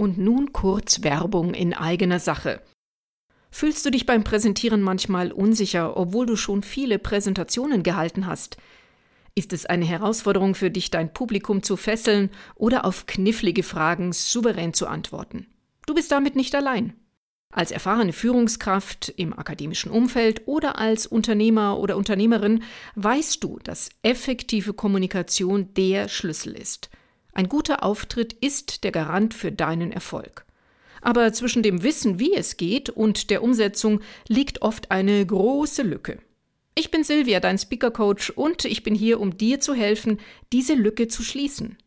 Und nun kurz Werbung in eigener Sache. Fühlst du dich beim Präsentieren manchmal unsicher, obwohl du schon viele Präsentationen gehalten hast? Ist es eine Herausforderung für dich, dein Publikum zu fesseln oder auf knifflige Fragen souverän zu antworten? Du bist damit nicht allein. Als erfahrene Führungskraft im akademischen Umfeld oder als Unternehmer oder Unternehmerin weißt du, dass effektive Kommunikation der Schlüssel ist. Ein guter Auftritt ist der Garant für deinen Erfolg. Aber zwischen dem Wissen, wie es geht, und der Umsetzung liegt oft eine große Lücke. Ich bin Silvia, dein Speaker Coach, und ich bin hier, um dir zu helfen, diese Lücke zu schließen.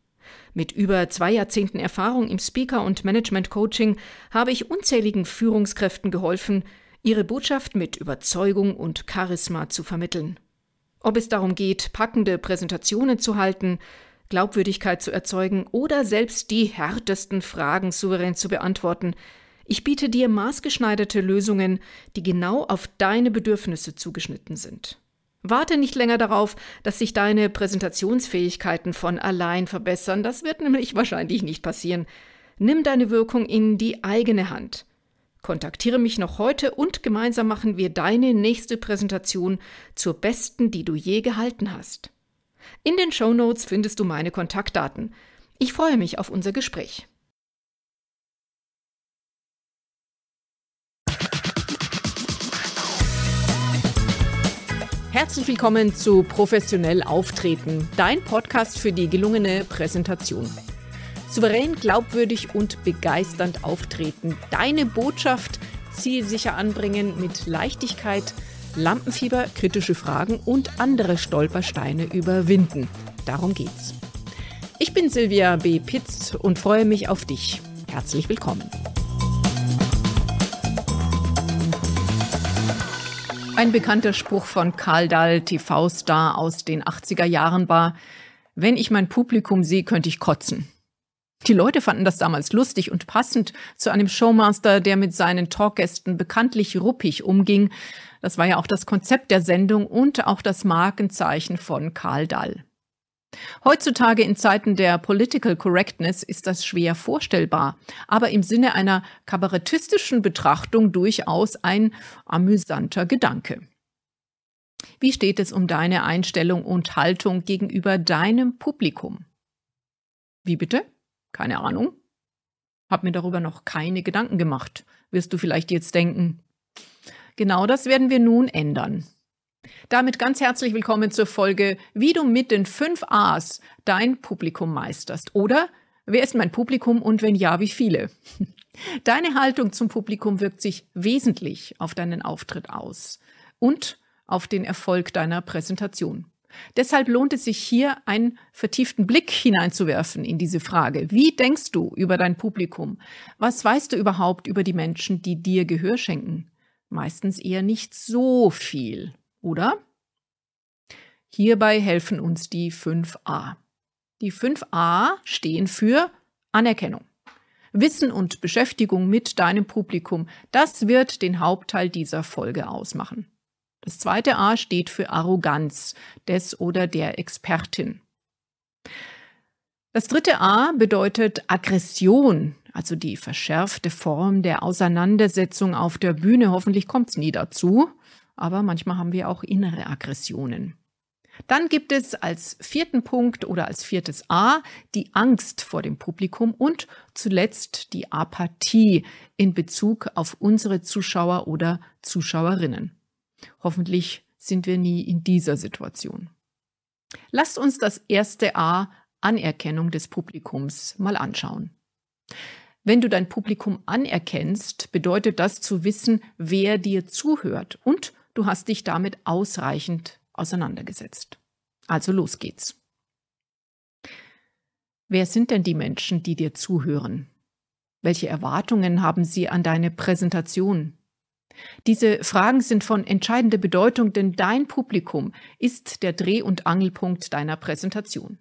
Mit über zwei Jahrzehnten Erfahrung im Speaker- und Management-Coaching habe ich unzähligen Führungskräften geholfen, ihre Botschaft mit Überzeugung und Charisma zu vermitteln. Ob es darum geht, packende Präsentationen zu halten, Glaubwürdigkeit zu erzeugen oder selbst die härtesten Fragen souverän zu beantworten. Ich biete dir maßgeschneiderte Lösungen, die genau auf deine Bedürfnisse zugeschnitten sind. Warte nicht länger darauf, dass sich deine Präsentationsfähigkeiten von allein verbessern, das wird nämlich wahrscheinlich nicht passieren. Nimm deine Wirkung in die eigene Hand. Kontaktiere mich noch heute und gemeinsam machen wir deine nächste Präsentation zur besten, die du je gehalten hast. In den Show Notes findest du meine Kontaktdaten. Ich freue mich auf unser Gespräch. Herzlich willkommen zu Professionell Auftreten, dein Podcast für die gelungene Präsentation. Souverän, glaubwürdig und begeisternd auftreten, deine Botschaft zielsicher anbringen mit Leichtigkeit, Lampenfieber, kritische Fragen und andere Stolpersteine überwinden. Darum geht's. Ich bin Silvia B. Pitz und freue mich auf dich. Herzlich willkommen. Ein bekannter Spruch von Karl Dahl, TV-Star aus den 80er Jahren war, wenn ich mein Publikum sehe, könnte ich kotzen. Die Leute fanden das damals lustig und passend zu einem Showmaster, der mit seinen Talkgästen bekanntlich ruppig umging, das war ja auch das Konzept der Sendung und auch das Markenzeichen von Karl Dall. Heutzutage in Zeiten der Political Correctness ist das schwer vorstellbar, aber im Sinne einer kabarettistischen Betrachtung durchaus ein amüsanter Gedanke. Wie steht es um deine Einstellung und Haltung gegenüber deinem Publikum? Wie bitte? Keine Ahnung. Hab mir darüber noch keine Gedanken gemacht, wirst du vielleicht jetzt denken. Genau das werden wir nun ändern. Damit ganz herzlich willkommen zur Folge, wie du mit den fünf A's dein Publikum meisterst. Oder wer ist mein Publikum und wenn ja, wie viele? Deine Haltung zum Publikum wirkt sich wesentlich auf deinen Auftritt aus und auf den Erfolg deiner Präsentation. Deshalb lohnt es sich hier einen vertieften Blick hineinzuwerfen in diese Frage. Wie denkst du über dein Publikum? Was weißt du überhaupt über die Menschen, die dir Gehör schenken? Meistens eher nicht so viel, oder? Hierbei helfen uns die 5a. Die 5a stehen für Anerkennung. Wissen und Beschäftigung mit deinem Publikum, das wird den Hauptteil dieser Folge ausmachen. Das zweite A steht für Arroganz des oder der Expertin. Das dritte A bedeutet Aggression, also die verschärfte Form der Auseinandersetzung auf der Bühne. Hoffentlich kommt es nie dazu, aber manchmal haben wir auch innere Aggressionen. Dann gibt es als vierten Punkt oder als viertes A die Angst vor dem Publikum und zuletzt die Apathie in Bezug auf unsere Zuschauer oder Zuschauerinnen. Hoffentlich sind wir nie in dieser Situation. Lasst uns das erste A Anerkennung des Publikums mal anschauen. Wenn du dein Publikum anerkennst, bedeutet das zu wissen, wer dir zuhört und du hast dich damit ausreichend auseinandergesetzt. Also los geht's. Wer sind denn die Menschen, die dir zuhören? Welche Erwartungen haben sie an deine Präsentation? Diese Fragen sind von entscheidender Bedeutung, denn dein Publikum ist der Dreh- und Angelpunkt deiner Präsentation.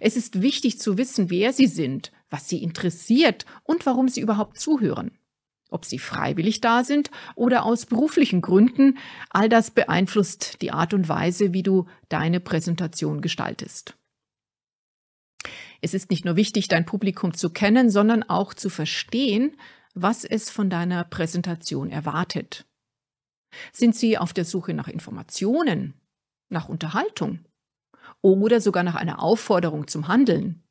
Es ist wichtig zu wissen, wer sie sind, was sie interessiert und warum sie überhaupt zuhören. Ob sie freiwillig da sind oder aus beruflichen Gründen, all das beeinflusst die Art und Weise, wie du deine Präsentation gestaltest. Es ist nicht nur wichtig, dein Publikum zu kennen, sondern auch zu verstehen, was es von deiner Präsentation erwartet. Sind sie auf der Suche nach Informationen, nach Unterhaltung oder sogar nach einer Aufforderung zum Handeln?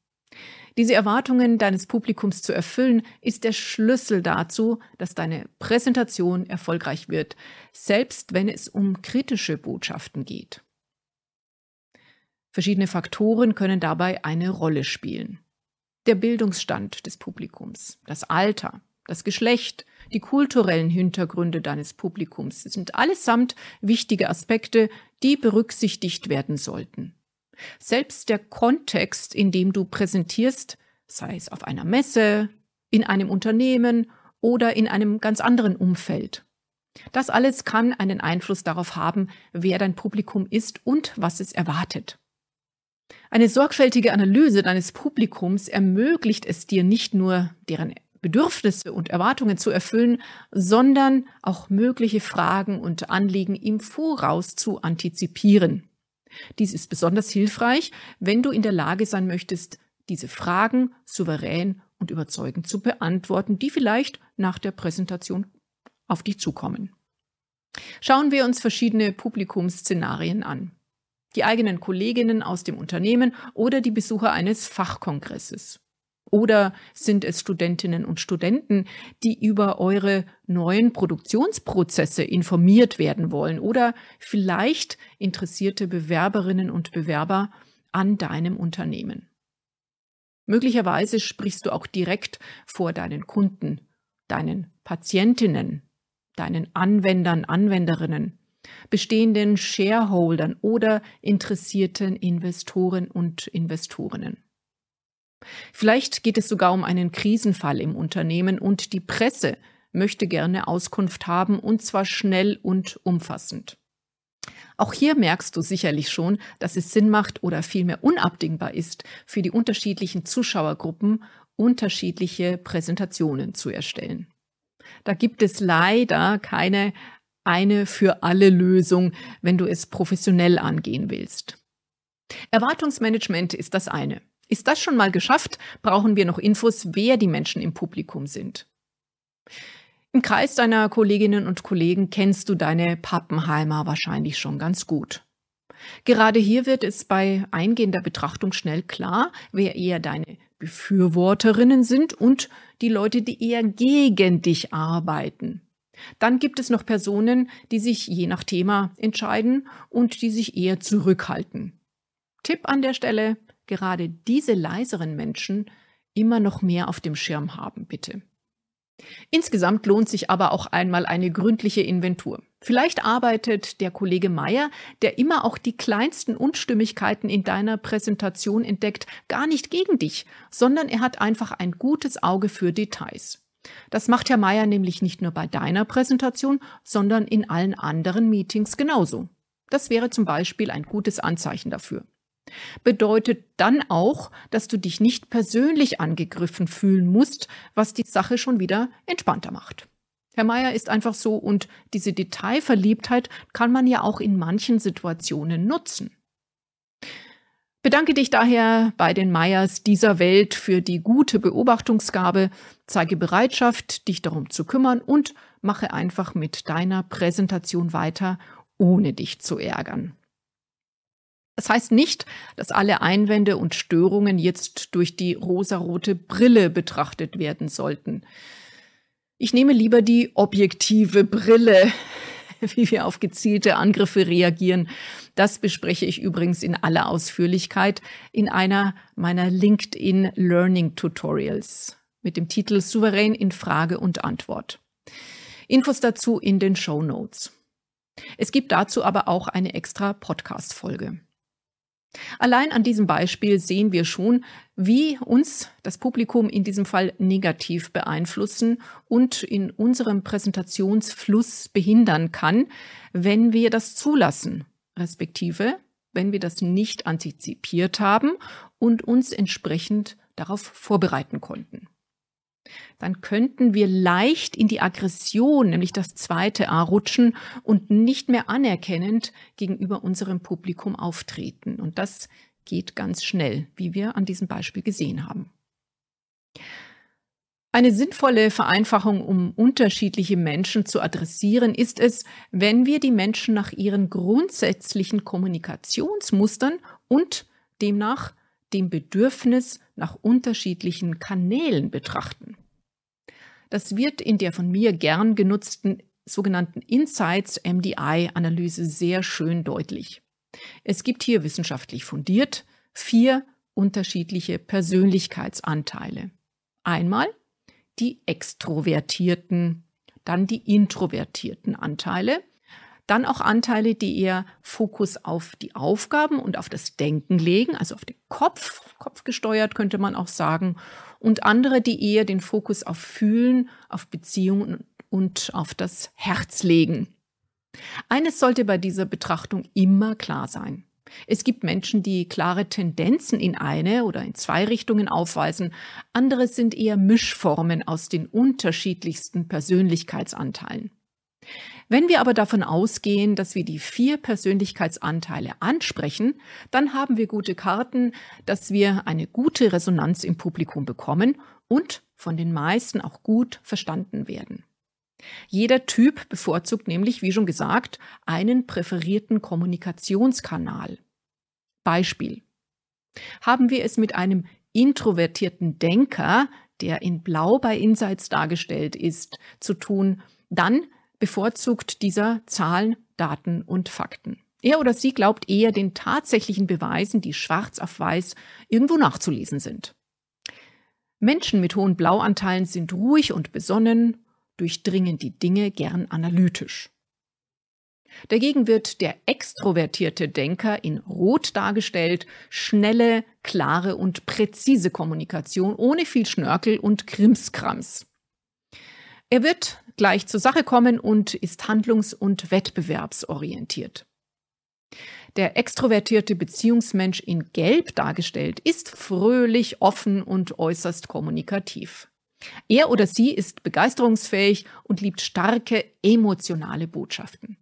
Diese Erwartungen deines Publikums zu erfüllen, ist der Schlüssel dazu, dass deine Präsentation erfolgreich wird, selbst wenn es um kritische Botschaften geht. Verschiedene Faktoren können dabei eine Rolle spielen. Der Bildungsstand des Publikums, das Alter, das Geschlecht, die kulturellen Hintergründe deines Publikums sind allesamt wichtige Aspekte, die berücksichtigt werden sollten. Selbst der Kontext, in dem du präsentierst, sei es auf einer Messe, in einem Unternehmen oder in einem ganz anderen Umfeld. Das alles kann einen Einfluss darauf haben, wer dein Publikum ist und was es erwartet. Eine sorgfältige Analyse deines Publikums ermöglicht es dir nicht nur, deren Bedürfnisse und Erwartungen zu erfüllen, sondern auch mögliche Fragen und Anliegen im Voraus zu antizipieren. Dies ist besonders hilfreich, wenn du in der Lage sein möchtest, diese Fragen souverän und überzeugend zu beantworten, die vielleicht nach der Präsentation auf dich zukommen. Schauen wir uns verschiedene Publikumsszenarien an. Die eigenen Kolleginnen aus dem Unternehmen oder die Besucher eines Fachkongresses. Oder sind es Studentinnen und Studenten, die über eure neuen Produktionsprozesse informiert werden wollen? Oder vielleicht interessierte Bewerberinnen und Bewerber an deinem Unternehmen? Möglicherweise sprichst du auch direkt vor deinen Kunden, deinen Patientinnen, deinen Anwendern, Anwenderinnen, bestehenden Shareholdern oder interessierten Investoren und Investorinnen. Vielleicht geht es sogar um einen Krisenfall im Unternehmen und die Presse möchte gerne Auskunft haben und zwar schnell und umfassend. Auch hier merkst du sicherlich schon, dass es Sinn macht oder vielmehr unabdingbar ist, für die unterschiedlichen Zuschauergruppen unterschiedliche Präsentationen zu erstellen. Da gibt es leider keine eine für alle Lösung, wenn du es professionell angehen willst. Erwartungsmanagement ist das eine. Ist das schon mal geschafft, brauchen wir noch Infos, wer die Menschen im Publikum sind. Im Kreis deiner Kolleginnen und Kollegen kennst du deine Pappenheimer wahrscheinlich schon ganz gut. Gerade hier wird es bei eingehender Betrachtung schnell klar, wer eher deine Befürworterinnen sind und die Leute, die eher gegen dich arbeiten. Dann gibt es noch Personen, die sich je nach Thema entscheiden und die sich eher zurückhalten. Tipp an der Stelle, gerade diese leiseren Menschen immer noch mehr auf dem Schirm haben, bitte. Insgesamt lohnt sich aber auch einmal eine gründliche Inventur. Vielleicht arbeitet der Kollege Meier, der immer auch die kleinsten Unstimmigkeiten in deiner Präsentation entdeckt, gar nicht gegen dich, sondern er hat einfach ein gutes Auge für Details. Das macht Herr Meier nämlich nicht nur bei deiner Präsentation, sondern in allen anderen Meetings genauso. Das wäre zum Beispiel ein gutes Anzeichen dafür bedeutet dann auch, dass du dich nicht persönlich angegriffen fühlen musst, was die Sache schon wieder entspannter macht. Herr Meier ist einfach so und diese Detailverliebtheit kann man ja auch in manchen Situationen nutzen. Bedanke dich daher bei den Meyers dieser Welt für die gute Beobachtungsgabe, zeige Bereitschaft, dich darum zu kümmern und mache einfach mit deiner Präsentation weiter, ohne dich zu ärgern. Das heißt nicht, dass alle Einwände und Störungen jetzt durch die rosarote Brille betrachtet werden sollten. Ich nehme lieber die objektive Brille, wie wir auf gezielte Angriffe reagieren. Das bespreche ich übrigens in aller Ausführlichkeit in einer meiner LinkedIn Learning Tutorials mit dem Titel Souverän in Frage und Antwort. Infos dazu in den Show Notes. Es gibt dazu aber auch eine extra Podcast-Folge. Allein an diesem Beispiel sehen wir schon, wie uns das Publikum in diesem Fall negativ beeinflussen und in unserem Präsentationsfluss behindern kann, wenn wir das zulassen, respektive wenn wir das nicht antizipiert haben und uns entsprechend darauf vorbereiten konnten dann könnten wir leicht in die Aggression, nämlich das zweite A, rutschen und nicht mehr anerkennend gegenüber unserem Publikum auftreten. Und das geht ganz schnell, wie wir an diesem Beispiel gesehen haben. Eine sinnvolle Vereinfachung, um unterschiedliche Menschen zu adressieren, ist es, wenn wir die Menschen nach ihren grundsätzlichen Kommunikationsmustern und demnach dem Bedürfnis nach unterschiedlichen Kanälen betrachten. Das wird in der von mir gern genutzten sogenannten Insights MDI-Analyse sehr schön deutlich. Es gibt hier wissenschaftlich fundiert vier unterschiedliche Persönlichkeitsanteile. Einmal die extrovertierten, dann die introvertierten Anteile, dann auch Anteile, die eher Fokus auf die Aufgaben und auf das Denken legen, also auf den Kopf, kopfgesteuert könnte man auch sagen, und andere, die eher den Fokus auf Fühlen, auf Beziehungen und auf das Herz legen. Eines sollte bei dieser Betrachtung immer klar sein. Es gibt Menschen, die klare Tendenzen in eine oder in zwei Richtungen aufweisen. Andere sind eher Mischformen aus den unterschiedlichsten Persönlichkeitsanteilen. Wenn wir aber davon ausgehen, dass wir die vier Persönlichkeitsanteile ansprechen, dann haben wir gute Karten, dass wir eine gute Resonanz im Publikum bekommen und von den meisten auch gut verstanden werden. Jeder Typ bevorzugt nämlich, wie schon gesagt, einen präferierten Kommunikationskanal. Beispiel. Haben wir es mit einem introvertierten Denker, der in Blau bei Insights dargestellt ist, zu tun, dann bevorzugt dieser Zahlen, Daten und Fakten. Er oder sie glaubt eher den tatsächlichen Beweisen, die schwarz auf weiß irgendwo nachzulesen sind. Menschen mit hohen Blauanteilen sind ruhig und besonnen, durchdringen die Dinge gern analytisch. Dagegen wird der extrovertierte Denker in Rot dargestellt, schnelle, klare und präzise Kommunikation ohne viel Schnörkel und Krimskrams. Er wird gleich zur Sache kommen und ist handlungs- und wettbewerbsorientiert. Der extrovertierte Beziehungsmensch in Gelb dargestellt ist fröhlich, offen und äußerst kommunikativ. Er oder sie ist begeisterungsfähig und liebt starke emotionale Botschaften.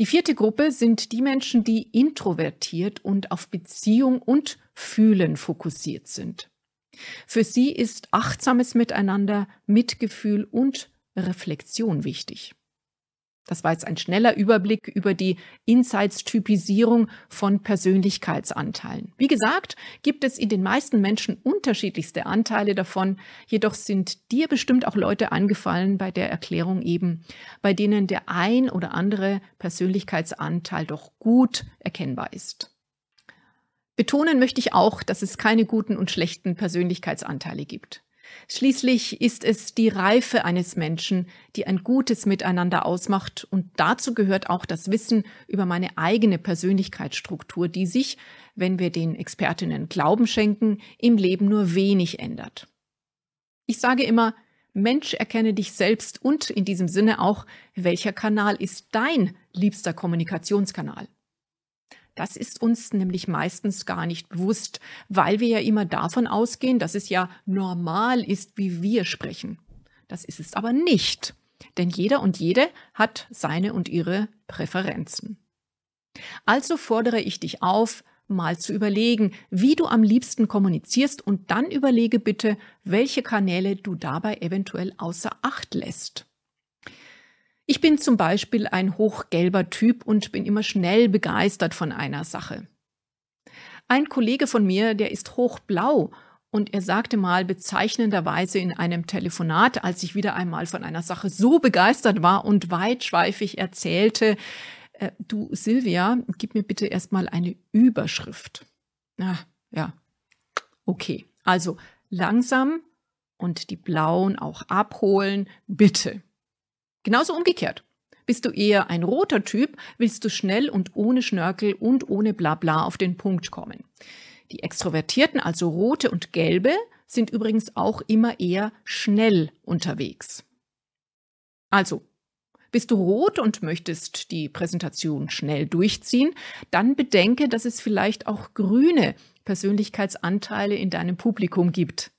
Die vierte Gruppe sind die Menschen, die introvertiert und auf Beziehung und Fühlen fokussiert sind. Für sie ist achtsames Miteinander, Mitgefühl und Reflexion wichtig. Das war jetzt ein schneller Überblick über die Insights-Typisierung von Persönlichkeitsanteilen. Wie gesagt, gibt es in den meisten Menschen unterschiedlichste Anteile davon, jedoch sind dir bestimmt auch Leute angefallen bei der Erklärung eben, bei denen der ein oder andere Persönlichkeitsanteil doch gut erkennbar ist. Betonen möchte ich auch, dass es keine guten und schlechten Persönlichkeitsanteile gibt. Schließlich ist es die Reife eines Menschen, die ein gutes Miteinander ausmacht, und dazu gehört auch das Wissen über meine eigene Persönlichkeitsstruktur, die sich, wenn wir den Expertinnen Glauben schenken, im Leben nur wenig ändert. Ich sage immer, Mensch, erkenne dich selbst und in diesem Sinne auch, welcher Kanal ist dein liebster Kommunikationskanal? Das ist uns nämlich meistens gar nicht bewusst, weil wir ja immer davon ausgehen, dass es ja normal ist, wie wir sprechen. Das ist es aber nicht, denn jeder und jede hat seine und ihre Präferenzen. Also fordere ich dich auf, mal zu überlegen, wie du am liebsten kommunizierst und dann überlege bitte, welche Kanäle du dabei eventuell außer Acht lässt. Ich bin zum Beispiel ein hochgelber Typ und bin immer schnell begeistert von einer Sache. Ein Kollege von mir, der ist hochblau und er sagte mal bezeichnenderweise in einem Telefonat, als ich wieder einmal von einer Sache so begeistert war und weitschweifig erzählte, äh, du Silvia, gib mir bitte erstmal eine Überschrift. Ah, ja, okay. Also langsam und die Blauen auch abholen, bitte. Genauso umgekehrt. Bist du eher ein roter Typ, willst du schnell und ohne Schnörkel und ohne Blabla auf den Punkt kommen. Die Extrovertierten, also rote und gelbe, sind übrigens auch immer eher schnell unterwegs. Also, bist du rot und möchtest die Präsentation schnell durchziehen, dann bedenke, dass es vielleicht auch grüne Persönlichkeitsanteile in deinem Publikum gibt.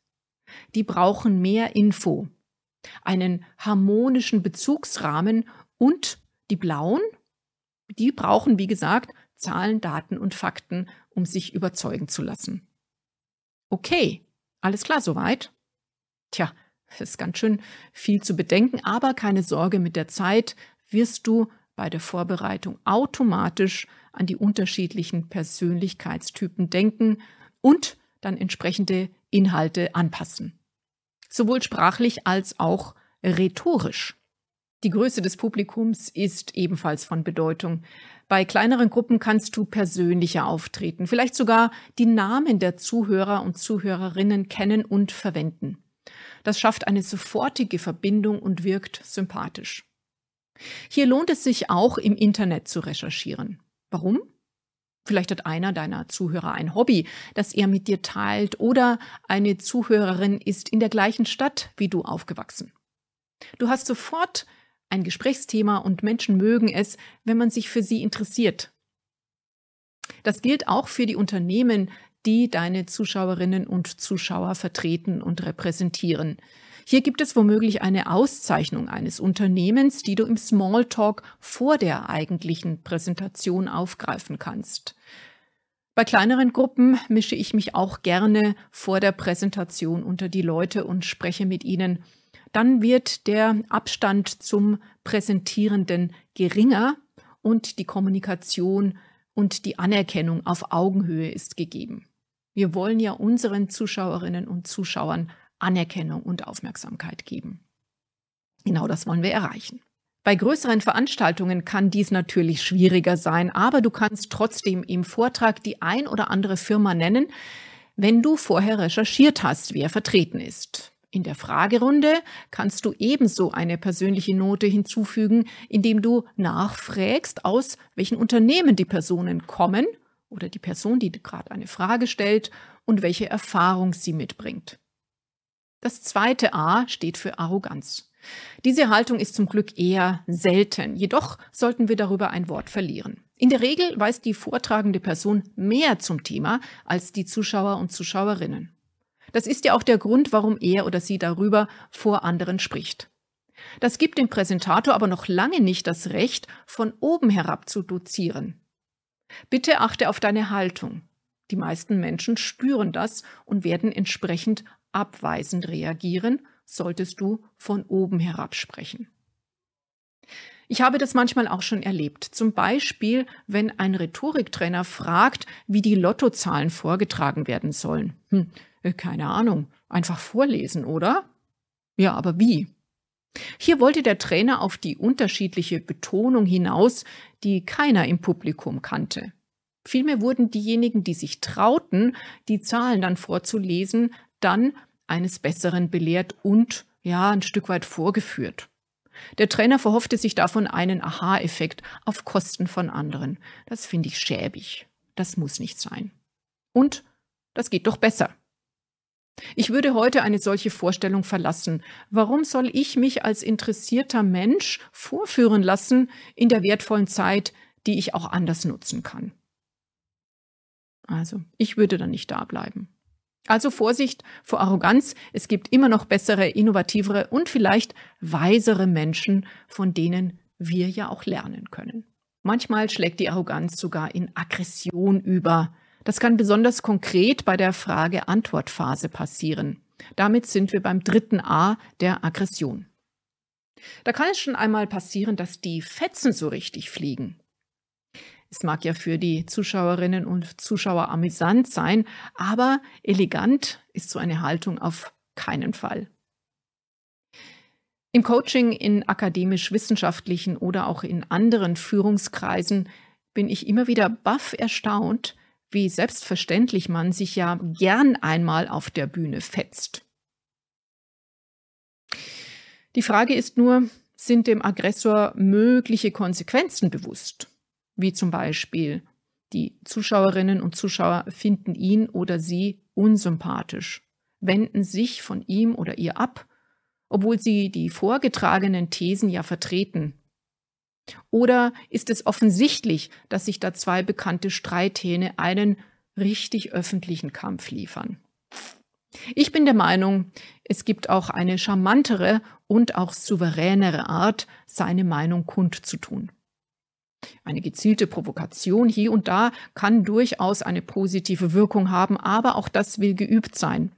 Die brauchen mehr Info, einen harmonischen Bezugsrahmen und die blauen, die brauchen, wie gesagt, Zahlen, Daten und Fakten um sich überzeugen zu lassen. Okay, alles klar soweit? Tja, ist ganz schön viel zu bedenken, aber keine Sorge, mit der Zeit wirst du bei der Vorbereitung automatisch an die unterschiedlichen Persönlichkeitstypen denken und dann entsprechende Inhalte anpassen. Sowohl sprachlich als auch rhetorisch. Die Größe des Publikums ist ebenfalls von Bedeutung. Bei kleineren Gruppen kannst du persönlicher auftreten, vielleicht sogar die Namen der Zuhörer und Zuhörerinnen kennen und verwenden. Das schafft eine sofortige Verbindung und wirkt sympathisch. Hier lohnt es sich auch, im Internet zu recherchieren. Warum? Vielleicht hat einer deiner Zuhörer ein Hobby, das er mit dir teilt, oder eine Zuhörerin ist in der gleichen Stadt wie du aufgewachsen. Du hast sofort ein Gesprächsthema und Menschen mögen es, wenn man sich für sie interessiert. Das gilt auch für die Unternehmen, die deine Zuschauerinnen und Zuschauer vertreten und repräsentieren. Hier gibt es womöglich eine Auszeichnung eines Unternehmens, die du im Smalltalk vor der eigentlichen Präsentation aufgreifen kannst. Bei kleineren Gruppen mische ich mich auch gerne vor der Präsentation unter die Leute und spreche mit ihnen. Dann wird der Abstand zum Präsentierenden geringer und die Kommunikation und die Anerkennung auf Augenhöhe ist gegeben. Wir wollen ja unseren Zuschauerinnen und Zuschauern Anerkennung und Aufmerksamkeit geben. Genau das wollen wir erreichen. Bei größeren Veranstaltungen kann dies natürlich schwieriger sein, aber du kannst trotzdem im Vortrag die ein oder andere Firma nennen, wenn du vorher recherchiert hast, wer vertreten ist. In der Fragerunde kannst du ebenso eine persönliche Note hinzufügen, indem du nachfragst, aus welchen Unternehmen die Personen kommen oder die Person, die gerade eine Frage stellt und welche Erfahrung sie mitbringt. Das zweite A steht für Arroganz. Diese Haltung ist zum Glück eher selten, jedoch sollten wir darüber ein Wort verlieren. In der Regel weiß die vortragende Person mehr zum Thema als die Zuschauer und Zuschauerinnen. Das ist ja auch der Grund, warum er oder sie darüber vor anderen spricht. Das gibt dem Präsentator aber noch lange nicht das Recht, von oben herab zu dozieren. Bitte achte auf deine Haltung. Die meisten Menschen spüren das und werden entsprechend abweisend reagieren, solltest du von oben herab sprechen. Ich habe das manchmal auch schon erlebt. Zum Beispiel, wenn ein Rhetoriktrainer fragt, wie die Lottozahlen vorgetragen werden sollen. Hm, äh, keine Ahnung. Einfach vorlesen, oder? Ja, aber wie? Hier wollte der Trainer auf die unterschiedliche Betonung hinaus, die keiner im Publikum kannte. Vielmehr wurden diejenigen, die sich trauten, die Zahlen dann vorzulesen, dann eines Besseren belehrt und ja, ein Stück weit vorgeführt. Der Trainer verhoffte sich davon einen Aha-Effekt auf Kosten von anderen. Das finde ich schäbig. Das muss nicht sein. Und das geht doch besser. Ich würde heute eine solche Vorstellung verlassen. Warum soll ich mich als interessierter Mensch vorführen lassen in der wertvollen Zeit, die ich auch anders nutzen kann? Also, ich würde dann nicht da bleiben. Also Vorsicht vor Arroganz. Es gibt immer noch bessere, innovativere und vielleicht weisere Menschen, von denen wir ja auch lernen können. Manchmal schlägt die Arroganz sogar in Aggression über. Das kann besonders konkret bei der Frage-Antwort-Phase passieren. Damit sind wir beim dritten A der Aggression. Da kann es schon einmal passieren, dass die Fetzen so richtig fliegen. Es mag ja für die Zuschauerinnen und Zuschauer amüsant sein, aber elegant ist so eine Haltung auf keinen Fall. Im Coaching in akademisch-wissenschaftlichen oder auch in anderen Führungskreisen bin ich immer wieder baff erstaunt, wie selbstverständlich man sich ja gern einmal auf der Bühne fetzt. Die Frage ist nur, sind dem Aggressor mögliche Konsequenzen bewusst? Wie zum Beispiel die Zuschauerinnen und Zuschauer finden ihn oder sie unsympathisch, wenden sich von ihm oder ihr ab, obwohl sie die vorgetragenen Thesen ja vertreten. Oder ist es offensichtlich, dass sich da zwei bekannte Streithähne einen richtig öffentlichen Kampf liefern? Ich bin der Meinung, es gibt auch eine charmantere und auch souveränere Art, seine Meinung kundzutun. Eine gezielte Provokation hier und da kann durchaus eine positive Wirkung haben, aber auch das will geübt sein.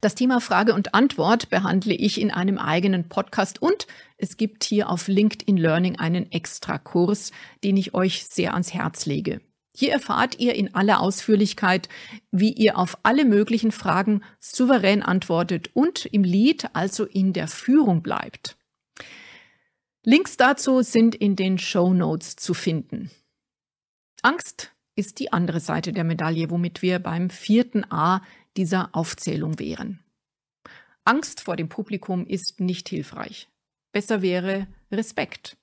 Das Thema Frage und Antwort behandle ich in einem eigenen Podcast und es gibt hier auf LinkedIn Learning einen Extrakurs, den ich euch sehr ans Herz lege. Hier erfahrt ihr in aller Ausführlichkeit, wie ihr auf alle möglichen Fragen souverän antwortet und im Lied, also in der Führung bleibt. Links dazu sind in den Show Notes zu finden. Angst ist die andere Seite der Medaille, womit wir beim vierten A dieser Aufzählung wären. Angst vor dem Publikum ist nicht hilfreich. Besser wäre Respekt.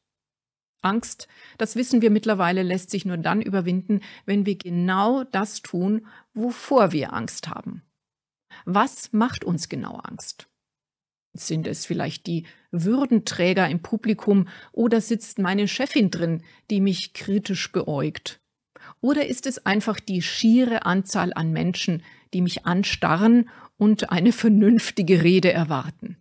Angst, das wissen wir mittlerweile, lässt sich nur dann überwinden, wenn wir genau das tun, wovor wir Angst haben. Was macht uns genau Angst? Sind es vielleicht die Würdenträger im Publikum oder sitzt meine Chefin drin, die mich kritisch beäugt? Oder ist es einfach die schiere Anzahl an Menschen, die mich anstarren und eine vernünftige Rede erwarten?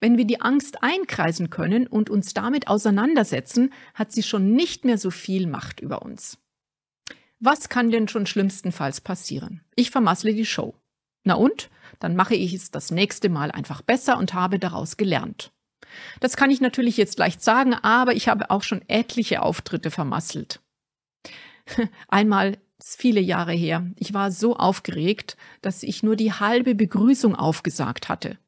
Wenn wir die Angst einkreisen können und uns damit auseinandersetzen, hat sie schon nicht mehr so viel Macht über uns. Was kann denn schon schlimmstenfalls passieren? Ich vermassle die Show. Na und? Dann mache ich es das nächste Mal einfach besser und habe daraus gelernt. Das kann ich natürlich jetzt leicht sagen, aber ich habe auch schon etliche Auftritte vermasselt. Einmal viele Jahre her. Ich war so aufgeregt, dass ich nur die halbe Begrüßung aufgesagt hatte.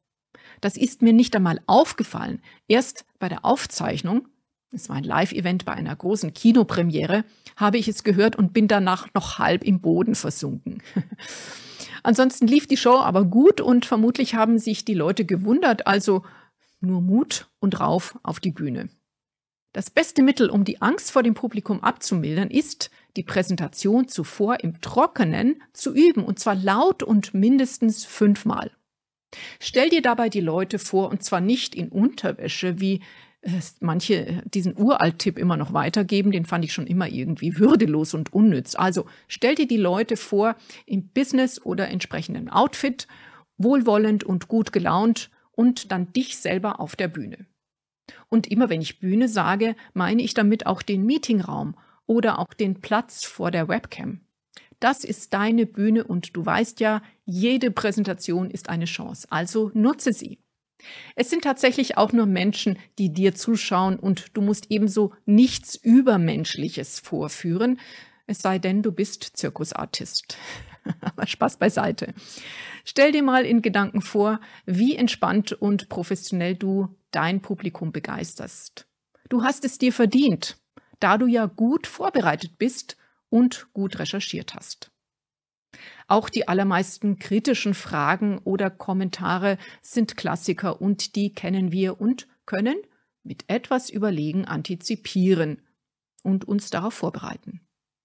Das ist mir nicht einmal aufgefallen. Erst bei der Aufzeichnung, es war ein Live-Event bei einer großen Kinopremiere, habe ich es gehört und bin danach noch halb im Boden versunken. Ansonsten lief die Show aber gut und vermutlich haben sich die Leute gewundert, also nur Mut und rauf auf die Bühne. Das beste Mittel, um die Angst vor dem Publikum abzumildern, ist, die Präsentation zuvor im Trockenen zu üben, und zwar laut und mindestens fünfmal. Stell dir dabei die Leute vor, und zwar nicht in Unterwäsche, wie manche diesen Uralt-Tipp immer noch weitergeben, den fand ich schon immer irgendwie würdelos und unnütz. Also stell dir die Leute vor im Business oder entsprechenden Outfit, wohlwollend und gut gelaunt und dann dich selber auf der Bühne. Und immer wenn ich Bühne sage, meine ich damit auch den Meetingraum oder auch den Platz vor der Webcam. Das ist deine Bühne und du weißt ja, jede Präsentation ist eine Chance, also nutze sie. Es sind tatsächlich auch nur Menschen, die dir zuschauen und du musst ebenso nichts Übermenschliches vorführen, es sei denn, du bist Zirkusartist. Aber Spaß beiseite. Stell dir mal in Gedanken vor, wie entspannt und professionell du dein Publikum begeisterst. Du hast es dir verdient, da du ja gut vorbereitet bist und gut recherchiert hast. Auch die allermeisten kritischen Fragen oder Kommentare sind Klassiker und die kennen wir und können mit etwas Überlegen antizipieren und uns darauf vorbereiten.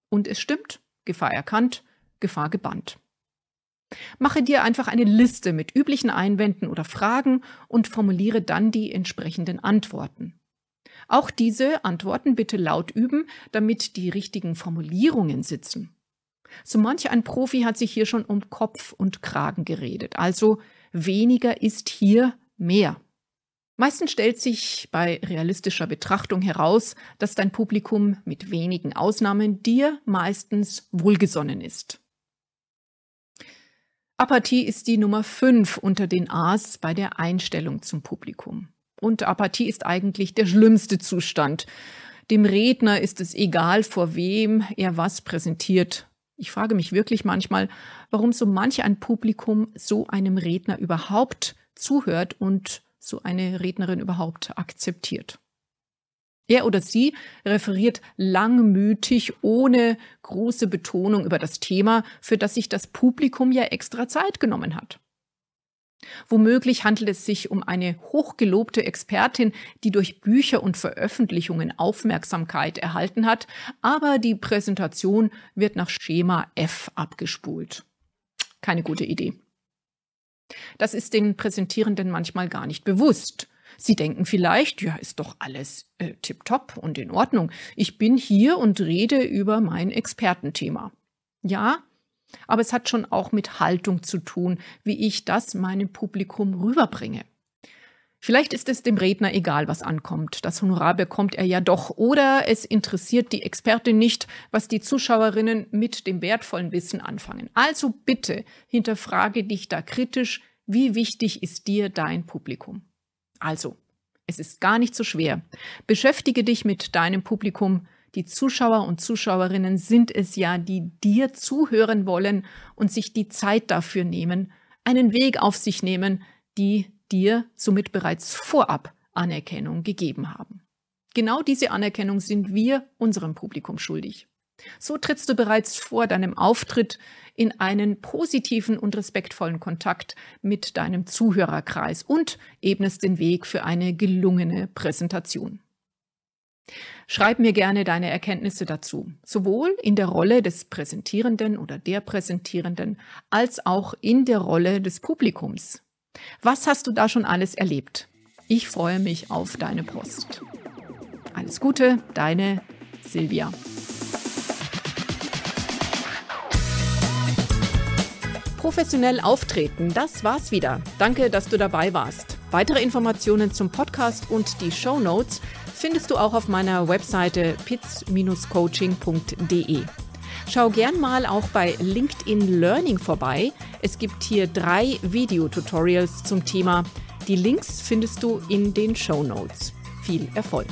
Und es stimmt, Gefahr erkannt, Gefahr gebannt. Mache dir einfach eine Liste mit üblichen Einwänden oder Fragen und formuliere dann die entsprechenden Antworten. Auch diese Antworten bitte laut üben, damit die richtigen Formulierungen sitzen. So manch ein Profi hat sich hier schon um Kopf und Kragen geredet. Also weniger ist hier mehr. Meistens stellt sich bei realistischer Betrachtung heraus, dass dein Publikum mit wenigen Ausnahmen dir meistens wohlgesonnen ist. Apathie ist die Nummer 5 unter den A's bei der Einstellung zum Publikum. Und Apathie ist eigentlich der schlimmste Zustand. Dem Redner ist es egal, vor wem er was präsentiert. Ich frage mich wirklich manchmal, warum so manch ein Publikum so einem Redner überhaupt zuhört und so eine Rednerin überhaupt akzeptiert. Er oder sie referiert langmütig, ohne große Betonung über das Thema, für das sich das Publikum ja extra Zeit genommen hat. Womöglich handelt es sich um eine hochgelobte Expertin, die durch Bücher und Veröffentlichungen Aufmerksamkeit erhalten hat, aber die Präsentation wird nach Schema F abgespult. Keine gute Idee. Das ist den Präsentierenden manchmal gar nicht bewusst. Sie denken vielleicht, ja, ist doch alles äh, tipptopp und in Ordnung. Ich bin hier und rede über mein Expertenthema. Ja, aber es hat schon auch mit Haltung zu tun, wie ich das meinem Publikum rüberbringe. Vielleicht ist es dem Redner egal, was ankommt. Das Honorar bekommt er ja doch. Oder es interessiert die Expertin nicht, was die Zuschauerinnen mit dem wertvollen Wissen anfangen. Also bitte hinterfrage dich da kritisch, wie wichtig ist dir dein Publikum. Also, es ist gar nicht so schwer. Beschäftige dich mit deinem Publikum. Die Zuschauer und Zuschauerinnen sind es ja, die dir zuhören wollen und sich die Zeit dafür nehmen, einen Weg auf sich nehmen, die dir somit bereits vorab Anerkennung gegeben haben. Genau diese Anerkennung sind wir unserem Publikum schuldig. So trittst du bereits vor deinem Auftritt in einen positiven und respektvollen Kontakt mit deinem Zuhörerkreis und ebnest den Weg für eine gelungene Präsentation. Schreib mir gerne deine Erkenntnisse dazu, sowohl in der Rolle des Präsentierenden oder der Präsentierenden als auch in der Rolle des Publikums. Was hast du da schon alles erlebt? Ich freue mich auf deine Post. Alles Gute, deine Silvia. Professionell auftreten, das war's wieder. Danke, dass du dabei warst. Weitere Informationen zum Podcast und die Show Notes findest du auch auf meiner Webseite pitz-coaching.de. Schau gern mal auch bei LinkedIn Learning vorbei. Es gibt hier drei Videotutorials zum Thema. Die Links findest du in den Show Notes. Viel Erfolg!